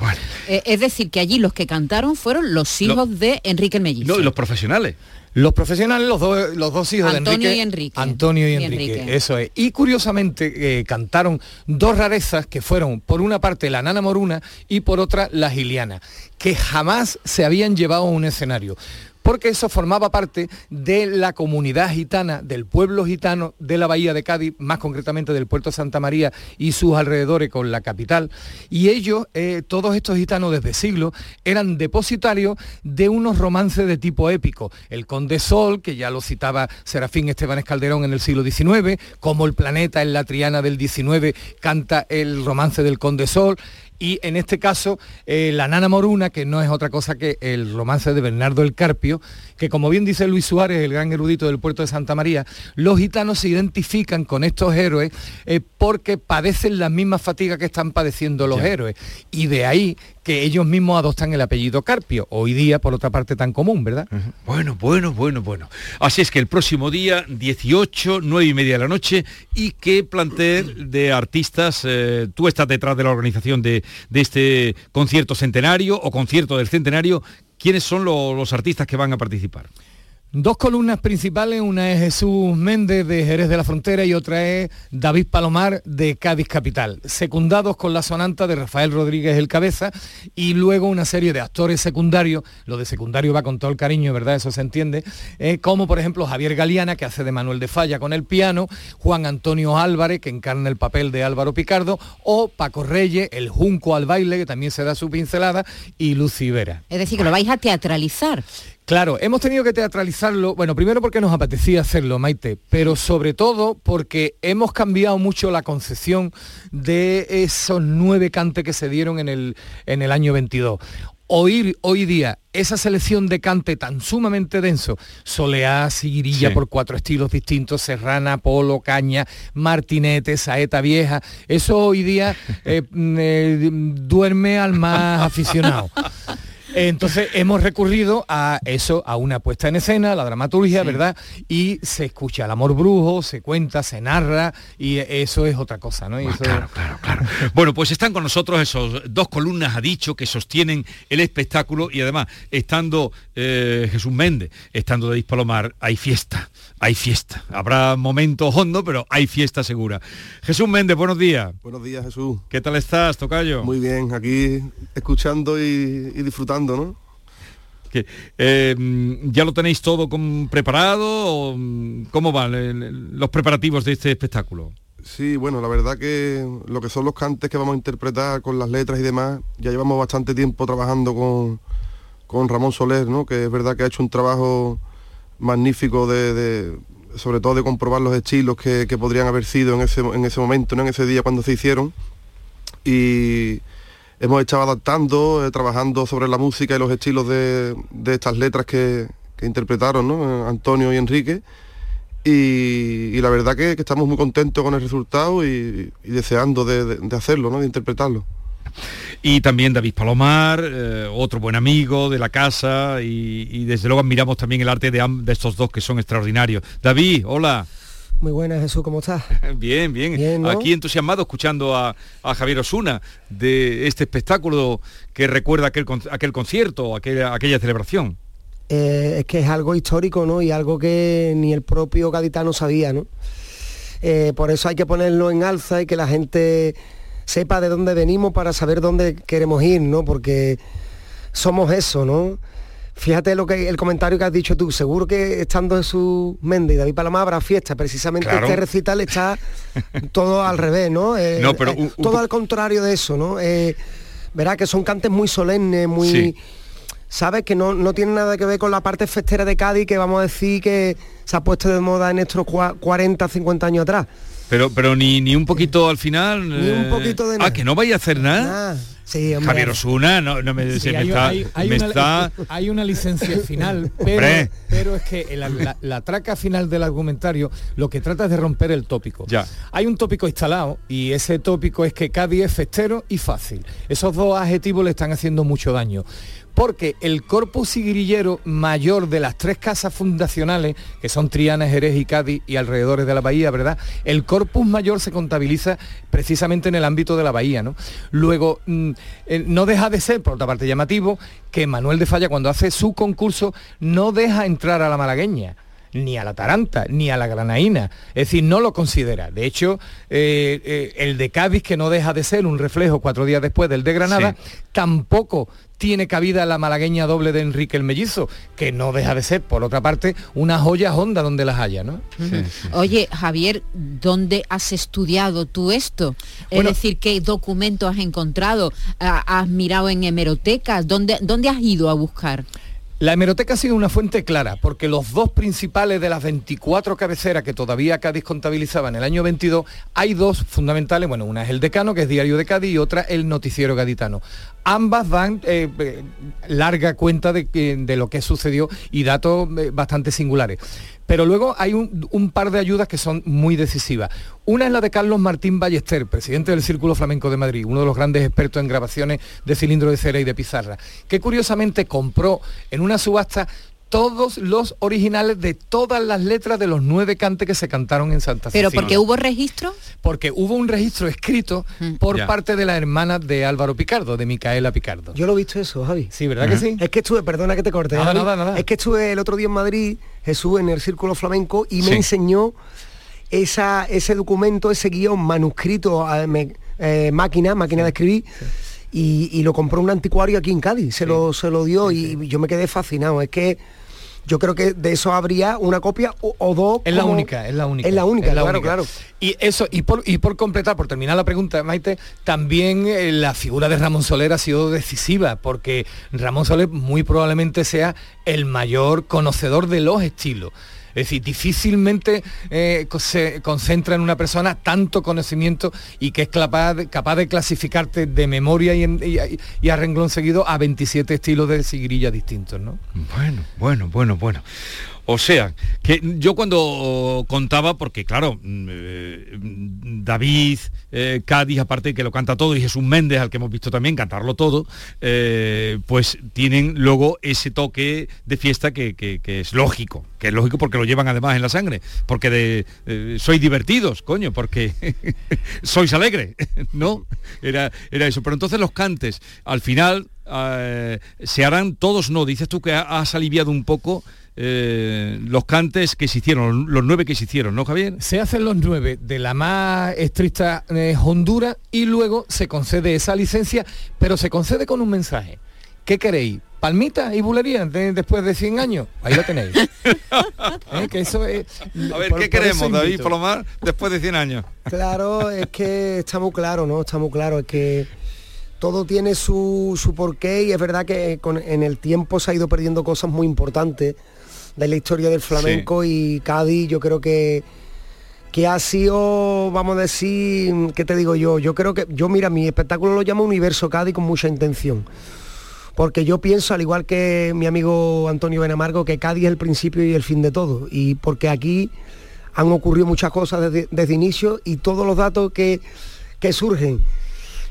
Eh, es decir, que allí los que cantaron fueron los hijos de Enrique el Mellizo. No, y los profesionales. Los profesionales, los, dos- los dos hijos Antonio de Enrique. y Enrique. Antonio y. Enrique. Eso es. Y curiosamente eh, cantaron dos rarezas que fueron, por una parte, la Nana Moruna y por otra, la Giliana, que jamás se habían llevado a un escenario. Porque eso formaba parte de la comunidad gitana, del pueblo gitano de la Bahía de Cádiz, más concretamente del puerto Santa María y sus alrededores con la capital. Y ellos, eh, todos estos gitanos desde siglos, eran depositarios de unos romances de tipo épico. El Conde Sol, que ya lo citaba Serafín Esteban Calderón en el siglo XIX, como el planeta en la Triana del XIX canta el romance del Conde Sol. Y en este caso, eh, la Nana Moruna, que no es otra cosa que el romance de Bernardo el Carpio, que como bien dice Luis Suárez, el gran erudito del puerto de Santa María, los gitanos se identifican con estos héroes eh, porque padecen las mismas fatigas que están padeciendo los héroes. Y de ahí que ellos mismos adoptan el apellido Carpio, hoy día por otra parte tan común, ¿verdad? Bueno, bueno, bueno, bueno. Así es que el próximo día, 18, 9 y media de la noche, ¿y qué plantel de artistas? eh, tú estás detrás de la organización de, de este concierto centenario o concierto del centenario. ¿Quiénes son lo- los artistas que van a participar? Dos columnas principales, una es Jesús Méndez de Jerez de la Frontera y otra es David Palomar de Cádiz Capital, secundados con la sonanta de Rafael Rodríguez el Cabeza y luego una serie de actores secundarios, lo de secundario va con todo el cariño, ¿verdad? Eso se entiende, eh, como por ejemplo Javier Galeana, que hace de Manuel de Falla con el piano, Juan Antonio Álvarez, que encarna el papel de Álvaro Picardo, o Paco Reyes, el Junco al baile, que también se da su pincelada, y Lucy Vera. Es decir, que lo vais a teatralizar. Claro, hemos tenido que teatralizarlo, bueno, primero porque nos apetecía hacerlo, Maite, pero sobre todo porque hemos cambiado mucho la concepción de esos nueve cantes que se dieron en el, en el año 22. Oír hoy día esa selección de cante tan sumamente denso, soleá, seguirilla Sí. por cuatro estilos distintos, serrana, polo, caña, martinete, saeta vieja, eso hoy día eh, eh, duerme al más aficionado. Entonces hemos recurrido a eso, a una puesta en escena, a la dramaturgia, ¿verdad? Y se escucha el amor brujo, se cuenta, se narra y eso es otra cosa, ¿no? Y eso- Bueno, pues están con nosotros esos dos columnas, ha dicho, que sostienen el espectáculo y además, estando eh, Jesús Méndez, estando David Palomar, hay fiesta, hay fiesta. Habrá momentos hondos, pero hay fiesta segura. Jesús Méndez, buenos días. Buenos días, Jesús. ¿Qué tal estás, Tocayo? Muy bien, aquí escuchando y, y disfrutando, eh, ¿Ya lo tenéis todo con- preparado? Mm, ¿Cómo van el- los preparativos de este espectáculo? Sí, bueno, la verdad que lo que son los cantes que vamos a interpretar con las letras y demás, ya llevamos bastante tiempo trabajando con, con Ramón Soler, ¿no? Que es verdad que ha hecho un trabajo magnífico de, de- sobre todo de comprobar los estilos que, que podrían haber sido en ese, en ese momento, ¿no? en ese día cuando se hicieron. Y hemos estado adaptando, eh, trabajando sobre la música y los estilos de, de estas letras que, que interpretaron. Eh, Antonio y Enrique. Y, la verdad que, que estamos muy contentos con el resultado y, deseando de, de- hacerlo, ¿no? de interpretarlo. Y también David Palomar, eh, otro buen amigo de la casa y, y desde luego admiramos también el arte de, de estos dos que son extraordinarios. David, hola. Muy buenas, Jesús, ¿cómo estás? Bien, bien. Bien, ¿no? Aquí entusiasmado escuchando a, a Javier Osuna de este espectáculo que recuerda aquel, aquel concierto, aquella, aquella celebración. Eh, es que es algo histórico, ¿no? Y algo que ni el propio gaditano sabía, ¿no? Eh, por eso hay que ponerlo en alza y que la gente sepa de dónde venimos para saber dónde queremos ir, ¿no? Porque somos eso, ¿no? Fíjate lo que el comentario que has dicho tú, seguro que estando Jesús Méndez y David Palomar habrá fiesta, precisamente Claro. este recital está todo al revés, ¿no? Eh, No, pero eh, un- un todo al contrario de eso, ¿no? Eh, verá que son cantes muy solemnes, muy Sí. ¿sabes? Que no, no tiene nada que ver con la parte festera de Cádiz, que vamos a decir que se ha puesto de moda en estos cua- 40, 50 años atrás. Pero, pero ni, ni un poquito al final. Ni un eh, poquito de Ah, nada. que no vaya a hacer nada. Sí, hombre. Javier Osuna, no, no me, Sí, se me hay, está, hay- hay me una, está- hay una licencia final, pero, pero es que la traca final del argumentario lo que trata es de romper el tópico. Ya. Hay un tópico instalado y ese tópico es que Cádiz es festero y fácil. Esos dos adjetivos le están haciendo mucho daño. Porque el corpus sigrillero mayor de las tres casas fundacionales, que son Triana, Jerez y Cádiz y alrededores de la bahía, ¿verdad? El corpus mayor se contabiliza precisamente en el ámbito de la bahía, ¿no? Luego, mm, eh, no deja de ser, por otra parte, llamativo que Manuel de Falla, cuando hace su concurso, no deja entrar a la malagueña ni a la Taranta, ni a la Granaína. Es decir, no lo considera. De hecho, eh, eh, el de Cádiz, que no deja de ser un reflejo cuatro días después del de Granada, tampoco tiene cabida la malagueña doble de Enrique el Mellizo, que no deja de ser, por otra parte, una joya honda donde las haya, ¿no? Oye, Javier, ¿dónde has estudiado tú esto? Bueno- es decir, ¿qué documentos has encontrado? ¿Has mirado en hemerotecas? ¿Dónde, ¿Dónde has ido a buscar? La hemeroteca ha sido una fuente clara, porque los dos principales de las 24 cabeceras que todavía Cádiz contabilizaba en el año 22, hay dos fundamentales, bueno, una es el decano, que es Diario de Cádiz, y otra el noticiero gaditano. Ambas dan eh, eh, larga cuenta de, lo que sucedió y datos eh, bastante singulares. Pero luego hay un, par de ayudas que son muy decisivas. Una es la de Carlos Martín Ballester, presidente del Círculo Flamenco de Madrid, uno de los grandes expertos en grabaciones de cilindro de cera y de pizarra, que curiosamente compró en una subasta todos los originales de todas las letras de los nueve cantes que se cantaron en Santa ¿Pero Cecilia. porque hubo registro? Porque hubo un registro escrito por Ya. parte de la hermana de Álvaro Picardo, de Micaela Picardo. Yo lo he visto eso, Javi. Sí, ¿verdad que sí? Es que estuve, perdona que te corte. Nada, Javi. nada, nada. Es que estuve el otro día en Madrid, Jesús, en el Círculo Flamenco, y me Sí. enseñó esa, ese documento, ese guion manuscrito a me- eh, máquina, máquina de escribir. Y, y lo compró un anticuario aquí en Cádiz, se, lo, se lo dio y yo me quedé fascinado. Es que yo creo que de eso habría una copia o, o dos. Es la única, es la única. Es la única, es la claro, única. claro. Y eso, y por, y por completar, por terminar la pregunta, Maite, también eh, la figura de Ramón Soler ha sido decisiva, porque Ramón Soler muy probablemente sea el mayor conocedor de los estilos. Es decir, difícilmente eh, se concentra en una persona tanto conocimiento y que es capaz de, clasificarte de memoria y, en- a renglón seguido a 27 estilos de sigrilla distintos, ¿no? Bueno, bueno, bueno, bueno. O sea, que yo cuando contaba, porque claro, mm, eh, David, eh, Cádiz, aparte que lo canta todo, y Jesús Méndez, al que hemos visto también cantarlo todo, eh, pues tienen luego ese toque de fiesta que, que- es lógico, que es lógico porque lo llevan además en la sangre, porque de, sois divertidos, coño, porque sois alegres, ¿no? Era, era eso. Pero entonces los cantes, al final, se harán todos no. Dices tú que ha- has aliviado un poco eh, los cantes que se hicieron, los nueve que se hicieron, ¿no, Javier? Se hacen los nueve de la más estricta eh, hondura y luego se concede esa licencia, pero se concede con un mensaje. ¿Qué queréis? ¿Palmita y bulería de- después de 100 años? Ahí lo tenéis. Eh, que eso es- A ver, por- ¿qué queremos, David. Palomar, después de 100 años? Claro, es que está muy claro, ¿no? Está muy claro, es que todo tiene su, su porqué y es verdad que con- en el tiempo se ha ido perdiendo cosas muy importantes de la historia del flamenco y Cádiz yo creo que que ha sido, vamos a decir, ¿qué te digo yo? Yo creo que, yo mira, mi espectáculo lo llamo Universo Cádiz con mucha intención. Porque yo pienso, al igual que mi amigo Antonio Benamargo, que Cádiz es el principio y el fin de todo. Y porque aquí han ocurrido muchas cosas desde, desde inicio y todos los datos que, que surgen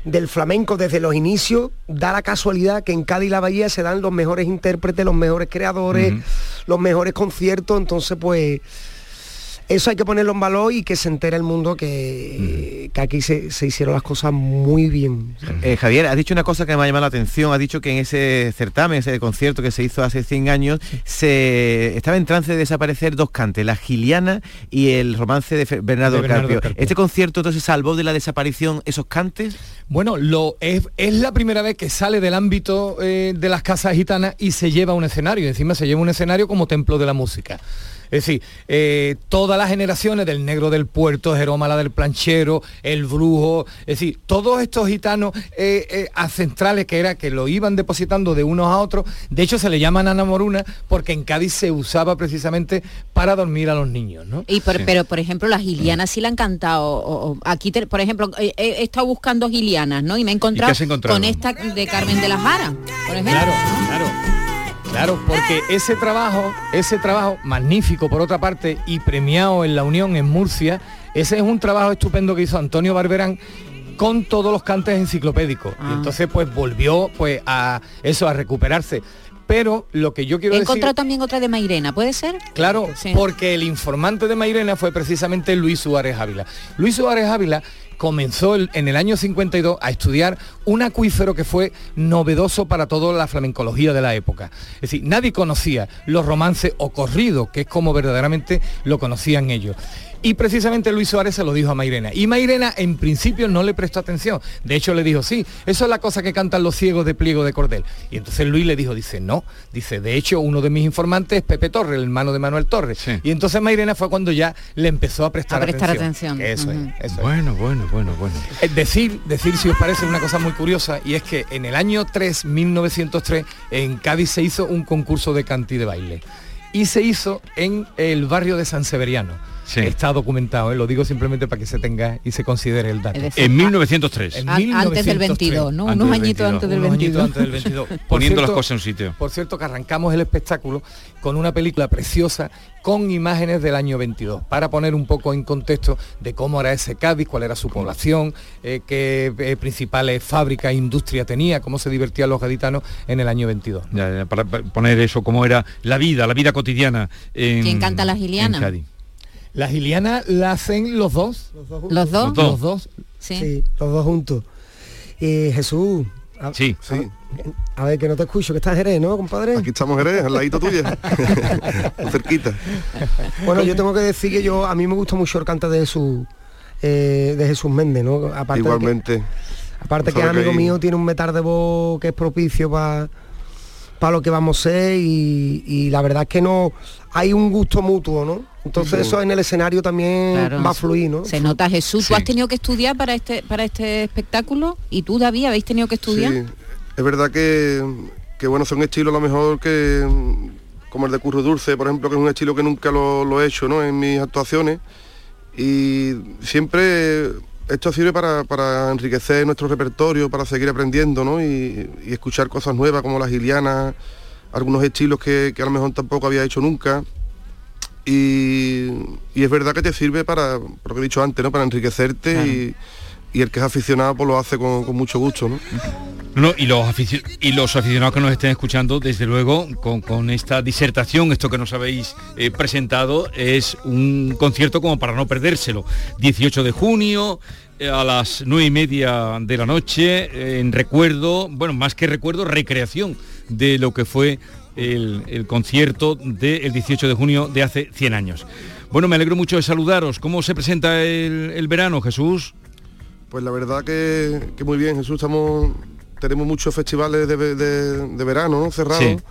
del flamenco desde los inicios, da la casualidad que en Cádiz y la Bahía se dan los mejores intérpretes, los mejores creadores, los mejores conciertos, entonces pues eso hay que ponerlo en valor y que se entere el mundo que, que aquí se, se hicieron las cosas muy bien. Eh, Javier, has dicho una cosa que me ha llamado la atención, has dicho que en ese certamen, ese concierto que se hizo hace 100 años, se estaba en trance de desaparecer dos cantes, la Giliana y el romance de Bernardo, De Bernardo Carpio. Carpio. ¿Este concierto entonces salvó de la desaparición esos cantes? Bueno, lo, es, es la primera vez que sale del ámbito eh, de las casas gitanas y se lleva a un escenario. Encima se lleva un escenario como templo de la música. Es decir, eh, todas las generaciones del negro del puerto, Jerómala del planchero, el brujo, es decir, todos estos gitanos eh, eh, ancestrales que era que lo iban depositando de unos a otros, de hecho se le llaman Ana Moruna porque en Cádiz se usaba precisamente para dormir a los niños, ¿no? Y por- Pero, por ejemplo, las gilianas sí la han cantado. o- o- aquí, te- por ejemplo, he, he estado buscando gilianas, ¿no? Y me he encontrado? con esta de Carmen de la Jara, por ejemplo. Claro, claro. Claro, porque ese trabajo, ese trabajo magnífico por otra parte y premiado en la Unión en Murcia, ese es un trabajo estupendo que hizo Antonio Barberán con todos los cantes enciclopédicos. Ah. Y entonces pues volvió pues a eso, a recuperarse. Pero lo que yo quiero He decir... encontrado también otra de Mairena, ¿puede ser? Claro, Sí. porque el informante de Mairena fue precisamente Luis Suárez Ávila. Luis Suárez Ávila comenzó en el año 52 a estudiar un acuífero que fue novedoso para toda la flamencología de la época. Es decir, nadie conocía los romances o corridos, que es como verdaderamente lo conocían ellos. Y precisamente Luis Suárez se lo dijo a Mairena. Y Mairena en principio no le prestó atención. De hecho le dijo, sí, eso es la cosa que cantan los ciegos de pliego de cordel. Y entonces Luis le dijo, dice, no. Dice, de hecho uno de mis informantes es Pepe Torres, el hermano de Manuel Torres. Y entonces Mairena fue cuando ya le empezó a prestar, A prestar atención. Eso es, eso es. Bueno, bueno, bueno, bueno. Eh, Decir, decir si os parece una cosa muy curiosa, y es que en el año 3, 1903, en Cádiz se hizo un concurso de canti de baile. Y se hizo en el barrio de San Severiano. Está documentado, ¿eh? lo digo simplemente para que se tenga y se considere el dato. En 1903. En An- antes del 1903. 22, ¿no? Antes Unos del añitos 22. antes del Unos añitos 22. antes del 22. Por Poniendo las cosas en su sitio. Por cierto, que arrancamos el espectáculo con una película preciosa con imágenes del año 22, para poner un poco en contexto de cómo era ese Cádiz, cuál era su población, eh, qué eh, principales fábricas e industria tenía, cómo se divertían los gaditanos en el año 22. Ya, ya, para, para poner eso, cómo era la vida, la vida cotidiana en ¿Quién canta las en? Cádiz. La giliana la hacen los dos. ¿Los dos? Los dos. Los dos. Sí. los dos juntos. Y Jesús. A, sí, sí. A ver, que no te escucho, que estás en Jerez, ¿no, compadre? Aquí estamos en Jerez, al ladito tuya. Muy cerquita. Bueno, yo tengo que decir que yo a mí me gusta mucho el cante de Jesús eh, de Jesús Méndez, ¿no? Aparte de que- Igualmente. aparte que amigo mío, tiene un metar de voz que es propicio para para lo que vamos a ser y, y la verdad es que no hay un gusto mutuo, ¿no? Entonces Sí. eso en el escenario también Claro. va a fluir, ¿no? Se nota Jesús. ¿Tú has tenido que estudiar para este para este espectáculo? ¿Y tú, David, habéis tenido que estudiar? Sí, es verdad que, que bueno, son estilos a lo mejor que como el de Curro Dulce, por ejemplo, que es un estilo que nunca lo, lo he hecho ¿no? en mis actuaciones. Y siempre esto sirve para, para enriquecer nuestro repertorio, para seguir aprendiendo ¿no? y, y escuchar cosas nuevas como las gilianas, algunos estilos que, que a lo mejor tampoco había hecho nunca. Y, y es verdad que te sirve para, por lo que he dicho antes, ¿no? para enriquecerte Claro. y, y el que es aficionado pues lo hace con, con mucho gusto. ¿no? No, y, los aficio- y los aficionados que nos estén escuchando, desde luego, con, con esta disertación, esto que nos habéis eh, presentado, es un concierto como para no perdérselo. 18 de junio, eh, a las nueve y media de la noche, eh, en recuerdo, bueno, más que recuerdo, recreación de lo que fue el, el concierto del 18 de junio de hace 100 años. Bueno, me alegro mucho de saludaros. ¿Cómo se presenta el, el verano, Jesús? Pues la verdad que, que muy bien, Jesús, estamos, tenemos muchos festivales de, ve- de- de verano ¿no? cerrados.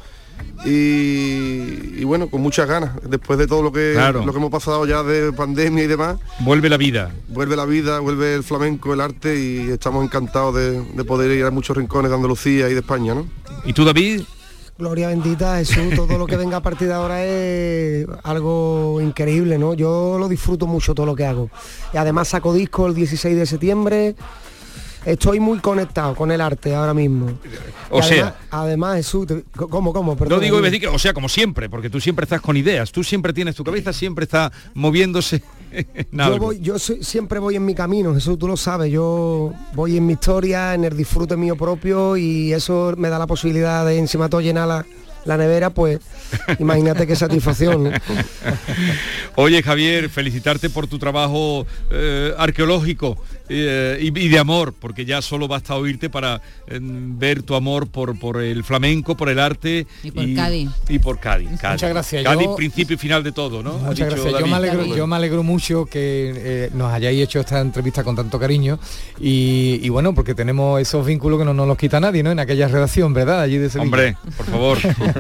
Y, y bueno, con muchas ganas, después de todo lo que, Claro. lo que hemos pasado ya de pandemia y demás, Vuelve la vida. vuelve la vida, vuelve el flamenco, el arte y estamos encantados de, de poder ir a muchos rincones de Andalucía y de España, ¿no? ¿Y tú, David? Gloria bendita, Jesús, todo lo que venga a partir de ahora es algo increíble, ¿no? Yo lo disfruto mucho todo lo que hago. Y además saco disco el 16 de septiembre. Estoy muy conectado con el arte ahora mismo. O además, sea- Además, Jesús, te- ¿cómo, cómo? No Perdona, digo, decir que, o sea, como siempre, porque tú siempre estás con ideas, tú siempre tienes tu cabeza, siempre está moviéndose Yo, voy, yo soy- siempre voy en mi camino, Jesús, tú lo sabes, yo voy en mi historia, en el disfrute mío propio y eso me da la posibilidad de encima todo llenar la, nevera, pues imagínate qué satisfacción. ¿no? Oye, Javier, felicitarte por tu trabajo eh, arqueológico eh, y, y de amor, porque ya solo basta oírte para eh, ver tu amor por, por el flamenco, por el arte Y por Cádiz. Y por Cádiz. Cádiz. Muchas gracias. Cádiz, Yo- principio y final de todo, ¿no? Ha Muchas dicho gracias. Yo me, alegro, yo me alegro mucho que eh, nos hayáis hecho esta entrevista con tanto cariño y, y bueno, porque tenemos esos vínculos que no nos los quita nadie, ¿no? En aquella redacción, ¿verdad? Allí de Sevilla. Hombre, por favor.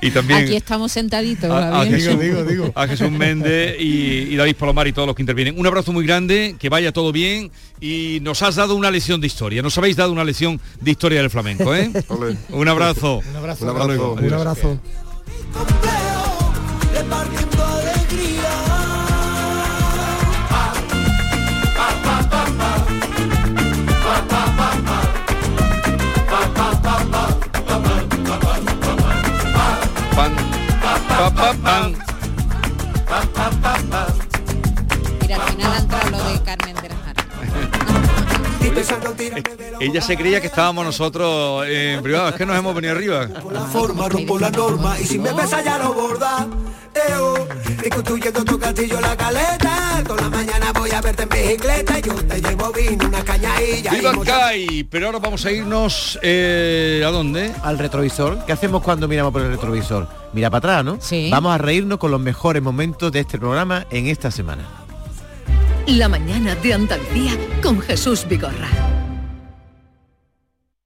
y también Aquí estamos sentaditos. a, a Javier. Jesús, a Jesús Méndez y, y David Palomar y todos los que intervienen. Un abrazo muy grande, que vaya todo bien y nos has dado una lección de historia. Nos habéis dado una lección de historia del flamenco, ¿eh? Un abrazo. Un abrazo. Un abrazo. Un. Ella se creía que estábamos nosotros en privado. Es que nos hemos venido arriba. La forma, rompo la norma y si me besa ya no borda. Eo, reconstruyendo tu castillo la caleta. Toda la mañana voy a verte en bicicleta. Yo te llevo vino, una cañadilla. y ¡Viva Kai! Pero ahora vamos a irnos eh, ¿a dónde? Al retrovisor. ¿Qué hacemos cuando miramos por el retrovisor? Mira para atrás, ¿no? Sí. Vamos a reírnos con los mejores momentos de este programa en esta semana. La mañana de Andalucía con Jesús Vigorra.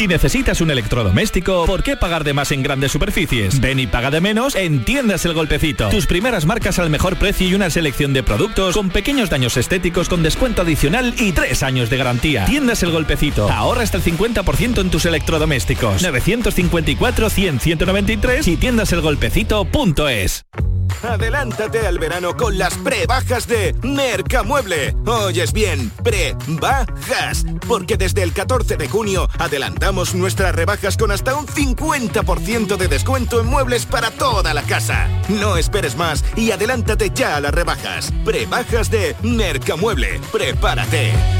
Si necesitas un electrodoméstico, ¿por qué pagar de más en grandes superficies? Ven y paga de menos en Tiendas El Golpecito. Tus primeras marcas al mejor precio y una selección de productos con pequeños daños estéticos con descuento adicional y tres años de garantía. Tiendas El Golpecito. Ahorra hasta el 50% en tus electrodomésticos. 954-100-193 y tiendaselgolpecito.es. Adelántate al verano con las prebajas de Mercamueble. Oyes bien, prebajas. Porque desde el 14 de junio adelantamos nuestras rebajas con hasta un 50% de descuento en muebles para toda la casa. No esperes más y adelántate ya a las rebajas. Prebajas de Mercamueble. Prepárate.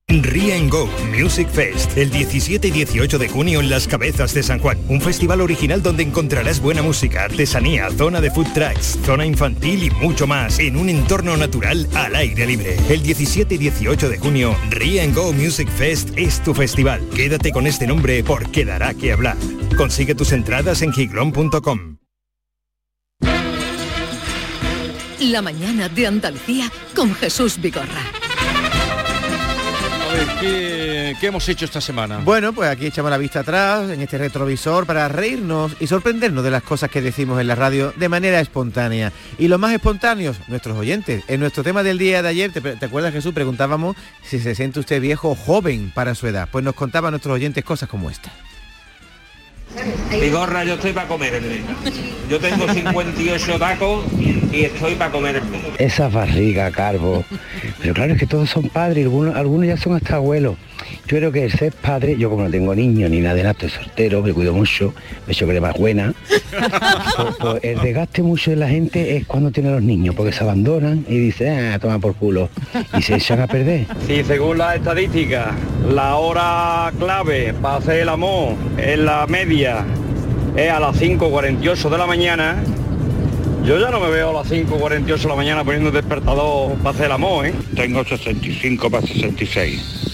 Ria and Go Music Fest, el 17 y 18 de junio en Las Cabezas de San Juan. Un festival original donde encontrarás buena música, artesanía, zona de food trucks, zona infantil y mucho más, en un entorno natural al aire libre. El 17 y 18 de junio, Ria and Go Music Fest es tu festival. Quédate con este nombre porque dará que hablar. Consigue tus entradas en giglón.com. La mañana de Andalucía con Jesús Vigorra. A ver, ¿qué, qué hemos hecho esta semana? Bueno, pues aquí echamos la vista atrás en este retrovisor para reírnos y sorprendernos de las cosas que decimos en la radio de manera espontánea. Y los más espontáneos, nuestros oyentes. En nuestro tema del día de ayer, ¿te, te acuerdas Jesús? Preguntábamos si se siente usted viejo o joven para su edad. Pues nos contaban nuestros oyentes cosas como esta. Vigorra, yo estoy para comerme. Yo tengo 58 tacos y estoy para comerme. Esa barriga, Carbo. Pero claro, es que todos son padres, algunos, algunos ya son hasta abuelos. Yo creo que el ser padre, yo como no tengo niños ni nada de nada, estoy soltero, me cuido mucho, me echo crema buena. Pues, pues, el desgaste mucho de la gente es cuando tiene los niños, porque se abandonan y dicen, ah, toma por culo. Y se echan a perder. Sí, según las estadísticas, la hora clave para hacer el amor en la media es a las 5.48 de la mañana. Yo ya no me veo a las 5.48 de la mañana poniendo el despertador para hacer el amor, ¿eh? Tengo 65 para 66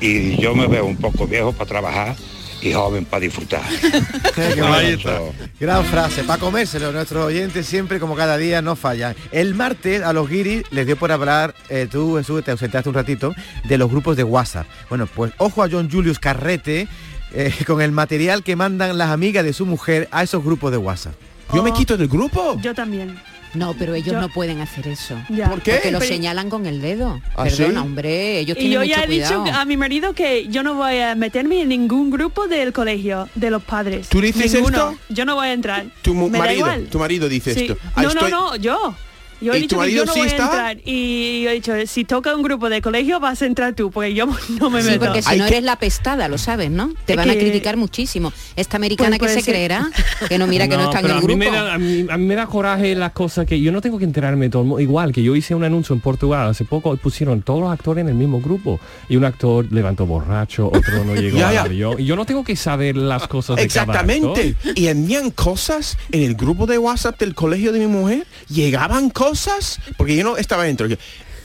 y yo me veo un poco viejo para trabajar y joven para disfrutar. Qué bonito. Gran frase, para comérselo, nuestros oyentes siempre como cada día no fallan. El martes a los guiris les dio por hablar, eh, tú Jesús, te ausentaste un ratito, de los grupos de WhatsApp. Bueno, pues ojo a John Julius Carrete eh, con el material que mandan las amigas de su mujer a esos grupos de WhatsApp. Yo me quito del grupo. Yo también. No, pero ellos Yo- no pueden hacer eso. Ya. ¿Por qué? Porque lo Pero- señalan con el dedo. ¿Ah, Perdona, sí? hombre, ellos Y tienen yo mucho ya he cuidado. dicho a mi marido que yo no voy a meterme en ningún grupo del colegio, de los padres. ¿Tú dices Ninguno. esto? Yo no voy a entrar. Tu da marido, igual. tu marido dice Sí. esto. Ah, No, estoy- no, no, yo. Yo he ¿Y dicho tu que yo no sí voy a está? entrar y yo he dicho, si toca un grupo de colegio vas a entrar tú, porque yo no me Sí, meto. porque si no eres la pestada, lo sabes, ¿no? Te van a criticar muchísimo. Esta americana Pues que se ser. creerá, que no mira que no está en el a mí, grupo. me da, a, mí, a mí me da coraje las cosas que yo no tengo que enterarme de todo. el mundo. Igual que yo hice un anuncio en Portugal hace poco, pusieron todos los actores en el mismo grupo. Y un actor levantó borracho, otro no llegó Ya, ya. avión. Y yo no tengo que saber las cosas de cada Exactamente. actor. Y envían cosas en el grupo de WhatsApp del colegio de mi mujer. Llegaban cosas, porque yo no estaba dentro. Yo,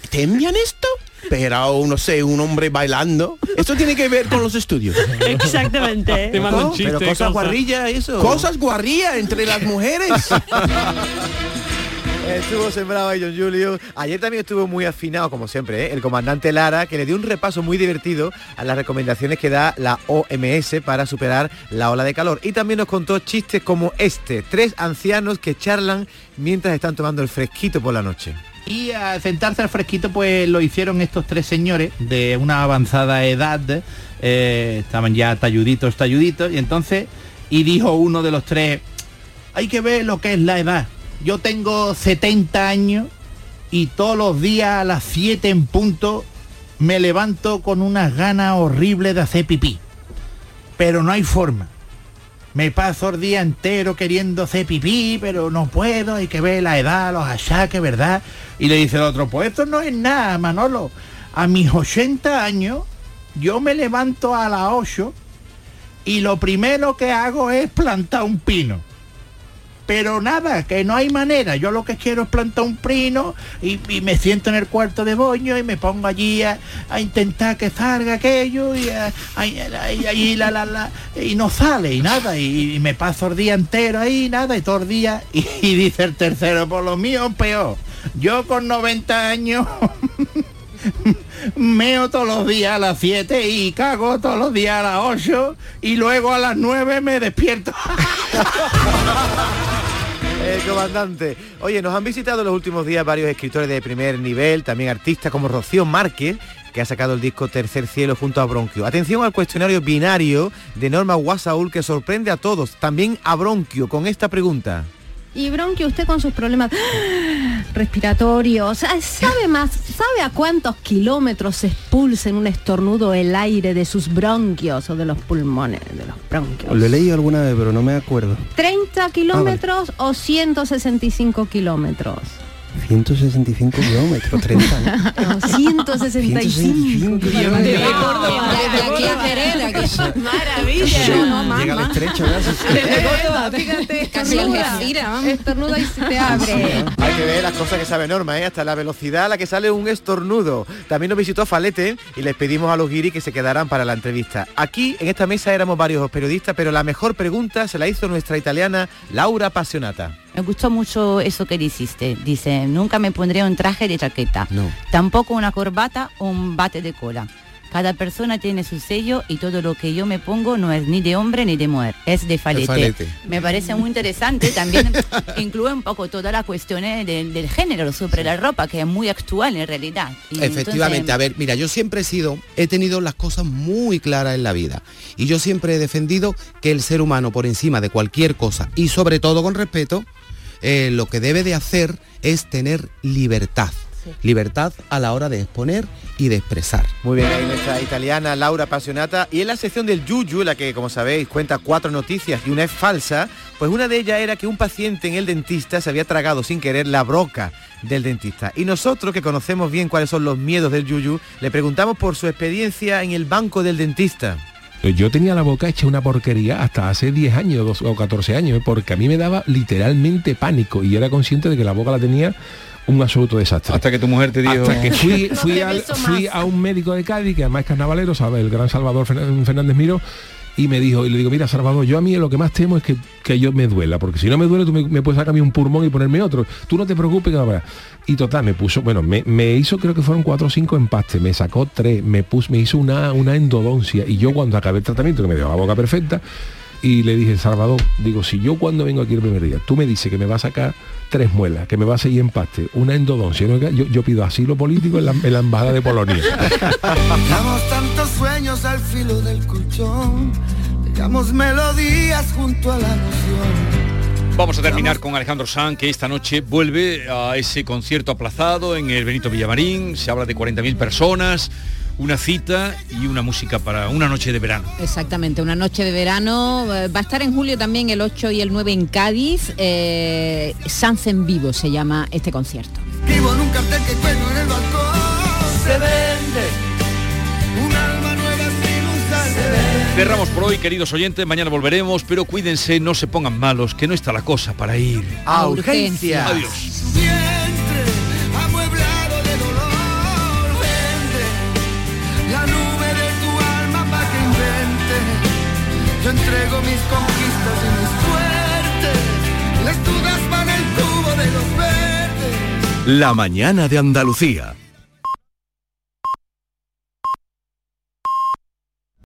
¿Te envían esto? Pero, no sé, un hombre bailando. Esto tiene que ver con los estudios. Exactamente. Pero cosas cosas- guarrillas, eso. Cosas guarría entre las mujeres. Estuvo sembrado ahí John Julio. Ayer también estuvo muy afinado, como siempre, ¿eh? el comandante Lara, que le dio un repaso muy divertido a las recomendaciones que da la OMS para superar la ola de calor. Y también nos contó chistes como este, tres ancianos que charlan mientras están tomando el fresquito por la noche. Y a sentarse al fresquito pues lo hicieron estos tres señores de una avanzada edad, eh, estaban ya talluditos, talluditos, y entonces, y dijo uno de los tres, hay que ver lo que es la edad. Yo tengo 70 años y todos los días a las 7 en punto me levanto con unas ganas horribles de hacer pipí. Pero no hay forma. Me paso el día entero queriendo hacer pipí, pero no puedo, hay que ver la edad, los achaques, ¿verdad? Y le dice el otro, pues esto no es nada, Manolo. A mis 80 años, yo me levanto a las 8 y lo primero que hago es plantar un pino. Pero nada, que no hay manera. Yo lo que quiero es plantar un pino y, me siento en el cuarto de boño y me pongo allí a, intentar que salga aquello y, y- la, la, la, y no sale y nada. Y, y me paso el día entero ahí, nada, y todo el día. Y, y dice el tercero, por lo mío peor. Yo con 90 años meo todos los días a las 7 y cago todos los días a las 8 y luego a las 9 me despierto. El comandante. Oye, nos han visitado en los últimos días varios escritores de primer nivel, también artistas como Rocío Márquez, que ha sacado el disco Tercer Cielo junto a Bronquio. Atención al cuestionario binario de Norma Guasaúl que sorprende a todos, también a Bronquio, con esta pregunta. Y Bronquio, usted con sus problemas respiratorios, ¿sabe más? ¿Sabe a cuántos kilómetros se expulsa en un estornudo el aire de sus bronquios o de los pulmones, de los bronquios? Lo he leído alguna vez, pero no me acuerdo. ¿30 kilómetros o 165 kilómetros? 165 kilómetros, 30. ¿no? 165 kilómetros. De aquí a Jerez, de aquí. Maravilla. No, Llega al más. estrecho. Fíjate, Casi estornuda. Algeciras, vamos. Estornuda y se te abre. Hay que ver las cosas que sabe Norma, ¿eh? hasta la velocidad a la que sale un estornudo. También nos visitó Falete y les pedimos a los guiris que se quedaran para la entrevista. Aquí en esta mesa éramos varios periodistas, pero la mejor pregunta se la hizo nuestra italiana Laura Passionata. Me gustó mucho eso que dijiste. Dice, nunca me pondré un traje de chaqueta. No. Tampoco una corbata o un bate de cola. Cada persona tiene su sello y todo lo que yo me pongo no es ni de hombre ni de mujer, es de falete. falete. Me parece muy interesante. También incluye un poco toda la cuestión eh, del, del género sobre la ropa, que es muy actual en realidad. Y Efectivamente, entonces- a ver, mira, yo siempre he sido, he tenido las cosas muy claras en la vida y yo siempre he defendido que el ser humano por encima de cualquier cosa y sobre todo con respeto, eh, lo que debe de hacer es tener libertad. Libertad a la hora de exponer y de expresar. Muy bien, ahí nuestra italiana Laura Passionata. Y en la sección del Yuyu, la que como sabéis cuenta cuatro noticias y una es falsa, pues una de ellas era que un paciente en el dentista se había tragado sin querer la broca del dentista. Y nosotros, que conocemos bien cuáles son los miedos del Yuyu, le preguntamos por su experiencia en el banco del dentista. Yo tenía la boca hecha una porquería hasta hace 10 años dos- o 14 años, ¿eh? porque a mí me daba literalmente pánico y era consciente de que la boca la tenía un absoluto desastre. Hasta que tu mujer te dijo... Hasta que fui, fui, al- fui a un médico de Cádiz, que además es carnavalero, sabe, el gran Salvador Fern- Fernández Miro, y me dijo, y le digo, mira Salvador, yo a mí lo que más temo es que, que yo me duela, porque si no me duele tú me, puedes sacar a mí un pulmón y ponerme otro. Tú no te preocupes que Y total, me puso, bueno, me, me hizo, creo que fueron cuatro o cinco empastes, me sacó tres, me puso, me hizo una, una endodoncia. Y yo cuando acabé el tratamiento, que me dejó la boca perfecta, y le dije, Salvador, digo, si yo cuando vengo aquí el primer día, tú me dices que me va a sacar tres muelas, que me va a seguir empaste, una endodoncia, ¿no? yo, yo pido asilo político en la, en la embajada de Polonia. Damos tantos sueños al filo del colchón, dejamos melodías junto a la noción Vamos a terminar con Alejandro Sanz, que esta noche vuelve a ese concierto aplazado en el Benito Villamarín. Se habla de 40.000 personas, una cita y una música para una noche de verano. Exactamente, una noche de verano. eh, Va a estar en julio también el 8 y el 9 en Cádiz. Eh, Sanz en vivo se llama este concierto. Escribo en un cartel que cuelgo en el balcón. Se vende un alma nueva sin usar. Se vende. Cerramos por hoy, queridos oyentes. Mañana volveremos, pero cuídense, no se pongan malos, que no está la cosa para ir. A urgencias. Adiós. Yo entrego mis conquistas y mis suertes las dudas van el tubo de los verdes La mañana de Andalucía.